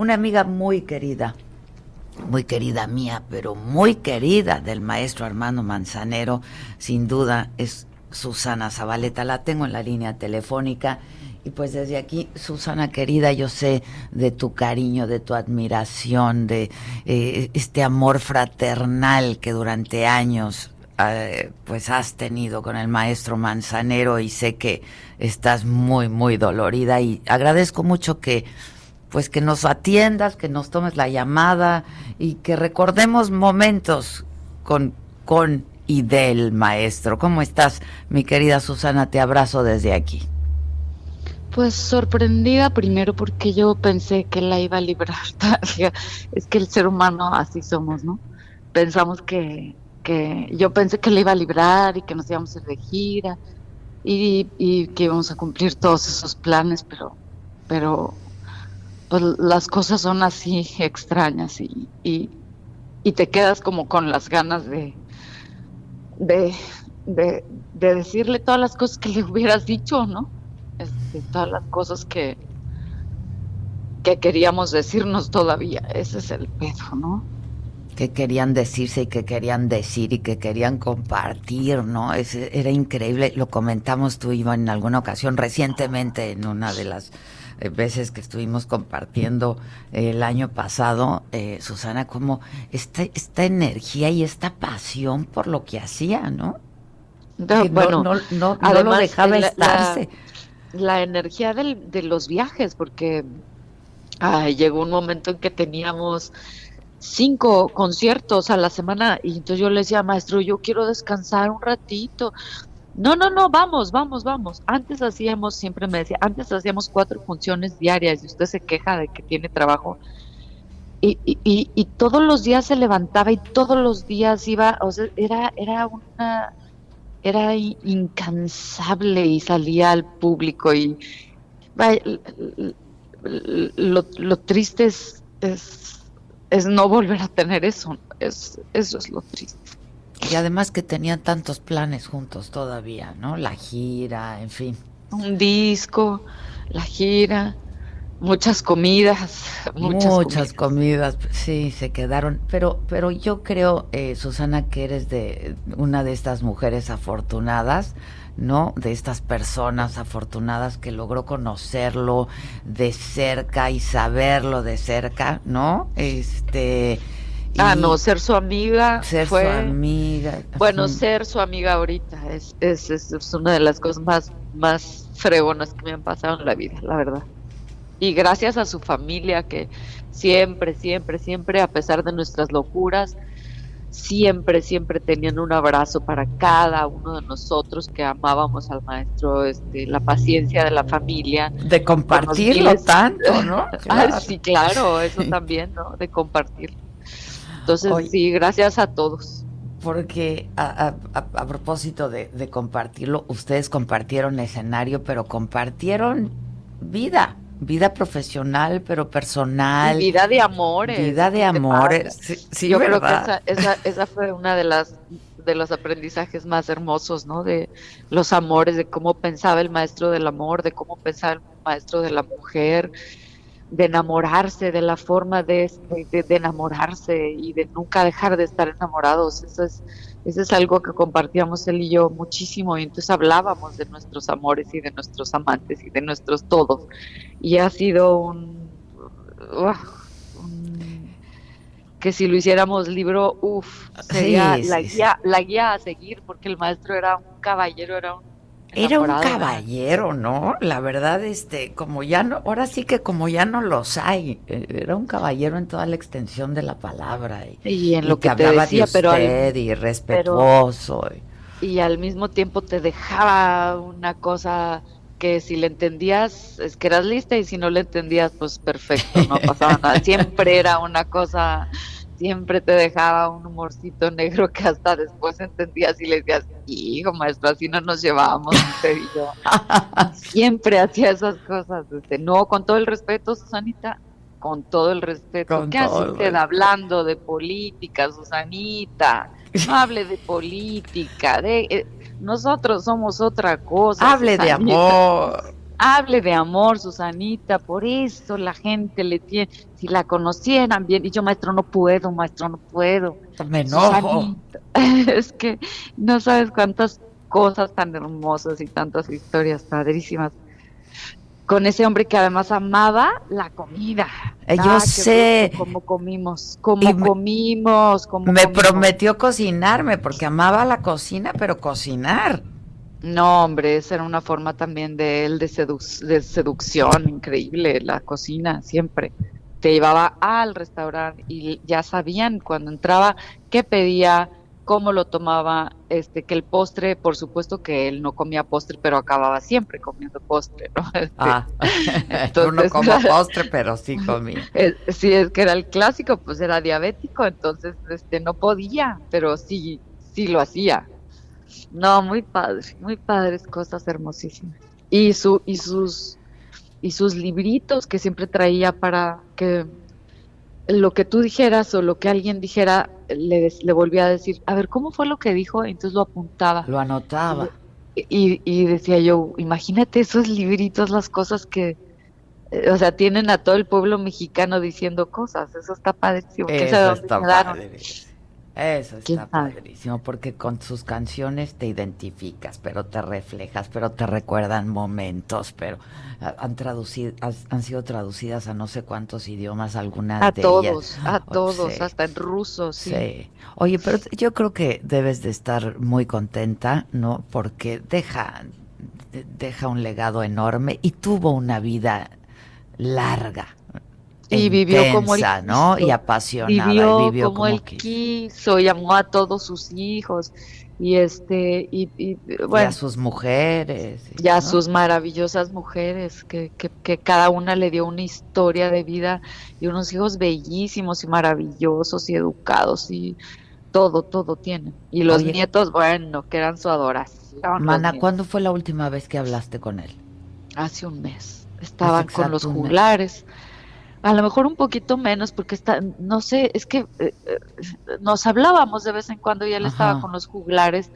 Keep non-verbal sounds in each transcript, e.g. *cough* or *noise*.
una amiga muy querida, muy querida mía, pero muy querida del maestro Armando Manzanero, sin duda es Susana Zabaleta. La tengo en la línea telefónica. Y pues desde aquí, Susana querida, yo sé de tu cariño, de tu admiración, de eh, este amor fraternal que durante años eh, pues has tenido con el maestro Manzanero y sé que estás muy, muy dolorida y agradezco mucho que pues que nos atiendas, que nos tomes la llamada y que recordemos momentos con, con y del maestro. ¿Cómo estás, mi querida Susana? Te abrazo desde aquí. Pues sorprendida primero porque yo pensé que la iba a librar. *laughs* es que el ser humano así somos, ¿no? Pensamos que, que yo pensé que la iba a librar y que nos íbamos a ir de gira y, y que íbamos a cumplir todos esos planes, pero, pero pues las cosas son así *laughs* extrañas y, y, te quedas como con las ganas de, de, de, decirle todas las cosas que le hubieras dicho, ¿no? Este, todas las cosas que, que queríamos decirnos todavía. Ese es el pedo, ¿no? que querían decirse y que querían decir y que querían compartir, ¿no? era increíble, lo comentamos tú, Iván, en alguna ocasión recientemente en una de las veces que estuvimos compartiendo eh, el año pasado, eh, Susana, como esta, esta energía y esta pasión por lo que hacía, ¿no? No, bueno, no, no, lo dejaba estarse. La, energía de los viajes, porque llegó un momento en que teníamos cinco conciertos a la semana y entonces yo le decía, maestro, yo quiero descansar un ratito. No, no, no, vamos, vamos, vamos. Antes hacíamos, siempre me decía, antes hacíamos cuatro funciones diarias y usted se queja de que tiene trabajo. Y, y, y, todos los días se levantaba y todos los días iba, o sea, era, era una, era incansable y salía al público y lo, lo triste es, es, es no volver a tener eso, es, eso es lo triste. Y además que tenían tantos planes juntos todavía, ¿no? La gira, en fin. Un disco, la gira, muchas comidas. Muchas, comidas. sí, se quedaron. Pero, pero yo creo, eh, Susana, que eres de una de estas mujeres afortunadas, ¿no? De estas personas afortunadas que logró conocerlo de cerca y saberlo de cerca, ¿no? Este ah, no, ser su amiga. Ser su amiga. Bueno, ser su amiga ahorita es, es, es, una de las cosas más, más fregonas que me han pasado en la vida, la verdad. Y gracias a su familia que siempre, siempre, siempre, a pesar de nuestras locuras, siempre, siempre tenían un abrazo para cada uno de nosotros que amábamos al maestro, este, la paciencia de la familia. De compartirlo tanto, ¿no? *laughs* Ah, sí, claro, eso *laughs* también, ¿no? De compartirlo. Entonces, sí, gracias a todos. Porque a, propósito de, compartirlo, ustedes compartieron escenario, pero compartieron vida, vida profesional, pero personal. vida de amores. Vida de amores. Sí, Yo creo que esa, esa, esa fue una de las de los aprendizajes más hermosos, ¿no? De los amores, de cómo pensaba el maestro del amor, de cómo pensaba el maestro de la mujer, de enamorarse, de la forma de, de, enamorarse y de nunca dejar de estar enamorados. Eso es, eso es algo que compartíamos él y yo muchísimo y entonces hablábamos de nuestros amores y de nuestros amantes y de nuestros todos. Y ha sido un, que si lo hiciéramos libro, uff, sería la, Guía, la guía a seguir porque el maestro era un caballero, era un era un caballero, ¿no? La verdad, este, como ya no, ahora sí que como ya no los hay, eh, era un caballero en toda la extensión de la palabra y, en lo que, hablaba decía, de usted y respetuoso. y al mismo tiempo te dejaba una cosa que si le entendías es que eras lista y si no le entendías pues perfecto, no pasaba nada. *laughs* Siempre era una cosa siempre te dejaba un humorcito negro que hasta después entendías y le decías, hijo maestro, así no nos llevábamos usted y yo. *laughs* siempre hacía esas cosas. Este, no, con todo el respeto, Susanita, con todo el respeto. ¿Qué hace usted hablando de política, Susanita? No hable de política, de, eh, nosotros somos otra cosa. Hable de amor. Hable de amor, Susanita, por eso la gente le tiene, si la conocieran bien, y yo maestro no puedo, maestro no puedo. Me enojo. *laughs* es que no sabes cuántas cosas tan hermosas y tantas historias padrísimas con ese hombre que además amaba la comida. Eh, yo ah, sé. Como comimos, como comimos, como Me prometió cocinarme porque amaba la cocina, pero cocinar. No, hombre, esa era una forma también de él de, de seducción increíble, la cocina siempre. Te llevaba al restaurante y ya sabían cuando entraba qué pedía, cómo lo tomaba, este, que el postre, por supuesto que él no comía postre, pero acababa siempre comiendo postre, ¿no? *laughs* Este, ah, *laughs* no como *laughs* postre, pero sí comía. sí, es que era el clásico, pues era diabético, entonces este, no podía, pero sí, sí lo hacía. No, muy padre, muy padres, cosas hermosísimas. Y su, y sus, y sus libritos que siempre traía para que lo que tú dijeras o lo que alguien dijera, le, le volvía a decir, a ver, ¿cómo fue lo que dijo? Entonces lo apuntaba. Lo anotaba. Y, y decía yo, imagínate esos libritos, las cosas que, eh, o sea, tienen a todo el pueblo mexicano diciendo cosas. Eso está padrísimo. Eso está padre. Eso está padrísimo, porque con sus canciones te identificas, pero te reflejas, pero te recuerdan momentos, pero han traducido, han sido traducidas a no sé cuántos idiomas, algunas a de todos, A todos, hasta en ruso, sí. Oye, pero yo creo que debes de estar muy contenta, ¿no? Porque deja, deja un legado enorme y tuvo una vida larga y vivió como él ¿no? Y apasionada, vivió, y vivió como, él quiso. y amó a todos sus hijos y este y, bueno a sus mujeres y a sus maravillosas mujeres que, que, cada una le dio una historia de vida y unos hijos bellísimos y maravillosos y educados y todo todo tienen y los nietos bueno que eran su adoración Mana ¿cuándo fue la última vez que hablaste con él? hace un mes. Estaban con los juglares a lo mejor un poquito menos porque está, no sé, es que eh, eh, nos hablábamos de vez en cuando y él estaba con los juglares,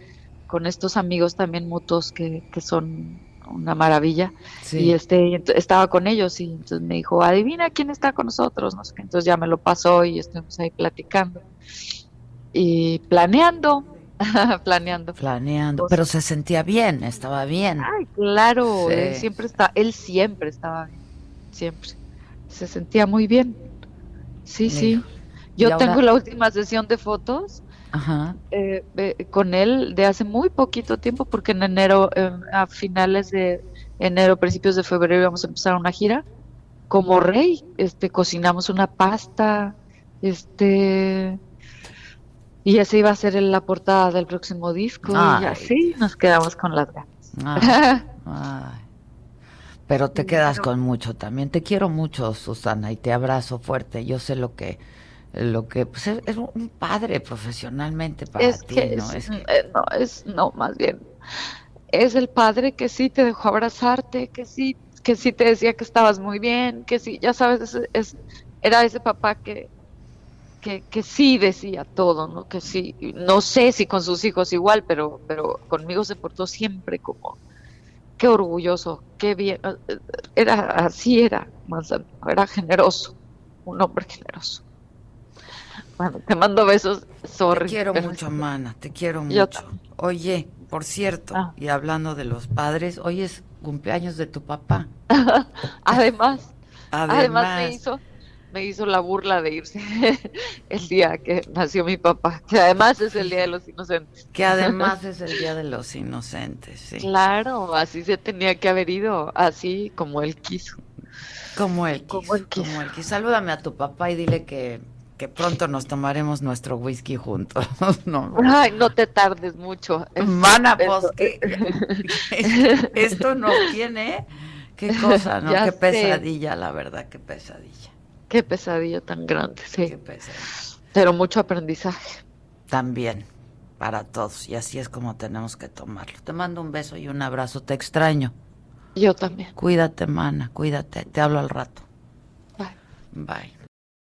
con estos amigos también mutuos que, que son una maravilla. Y este estaba con ellos y entonces me dijo adivina quién está con nosotros no sé entonces ya me lo pasó y estuvimos ahí platicando y planeando *laughs* planeando. Planeando pero se sentía bien estaba bien. Ay claro él siempre está él siempre estaba bien siempre se sentía muy bien. Sí, sí. Yo tengo la última sesión de fotos eh, con él de hace muy poquito tiempo, porque en enero, em, a finales de enero, principios de febrero, íbamos a empezar una gira. Como rey, este, cocinamos una pasta, este, y así iba a ser la portada del próximo disco, y así nos quedamos con las ganas. *laughs* Pero te quedas con mucho también. Te quiero mucho, Susana, y te abrazo fuerte. Yo sé lo que lo que pues, es, un padre profesionalmente para ti, ¿no? Es, eh, no, es no, más bien es el padre que sí te dejó abrazarte, que sí que sí te decía que estabas muy bien, que sí, ya sabes, es, era ese papá que, que, que sí decía todo, ¿no? Que sí, no sé si con sus hijos igual, pero, pero conmigo se portó siempre como, qué orgulloso, qué bien, era así era, era generoso, un hombre generoso. Bueno, te mando besos, sorry. Te quiero mucho, mana, te quiero mucho. Oye, por cierto, ah. y hablando de los padres, hoy es cumpleaños de tu papá. *laughs* además, además me hizo me hizo la burla de irse *laughs* el día que nació mi papá, que además es el Día de los Inocentes. Que además es el Día de *laughs* los Inocentes, sí. Claro, así se tenía que haber ido, así como él quiso. Como él quiso. Como él quiso. Como él quiso. Salúdame a tu papá y dile que, que pronto nos tomaremos nuestro whisky juntos. *laughs* no. Ay, no te tardes mucho. Mana, pues, esto no tiene... Qué cosa, ¿no? qué pesadilla, la verdad, qué pesadilla. Qué pesadilla tan grande, sí. Pero mucho aprendizaje. También, para todos. Y así es como tenemos que tomarlo. Te mando un beso y un abrazo. Te extraño. Yo también. Cuídate, mana, cuídate. Te hablo al rato. Bye. Bye.